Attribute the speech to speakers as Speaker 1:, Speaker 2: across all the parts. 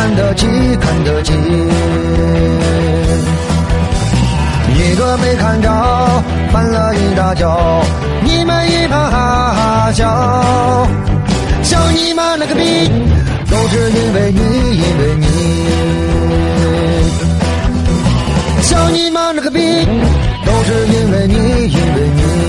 Speaker 1: 看得起看得起？一个没看着，翻了一大跤，你们一旁哈哈笑，笑你妈了个逼，都是因为你，因为你，笑你妈了个逼，都是因为你，因为你。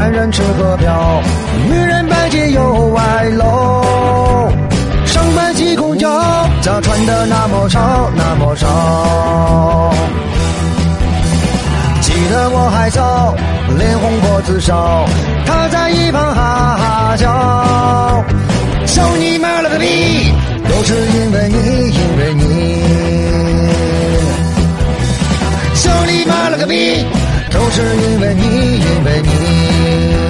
Speaker 1: 男人吃喝嫖，女人拜金又外楼，上班挤公交，咋穿的那么少那么少？记得我还早，脸红脖子烧，他在一旁哈都是因为你，因为你。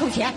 Speaker 1: 扣钱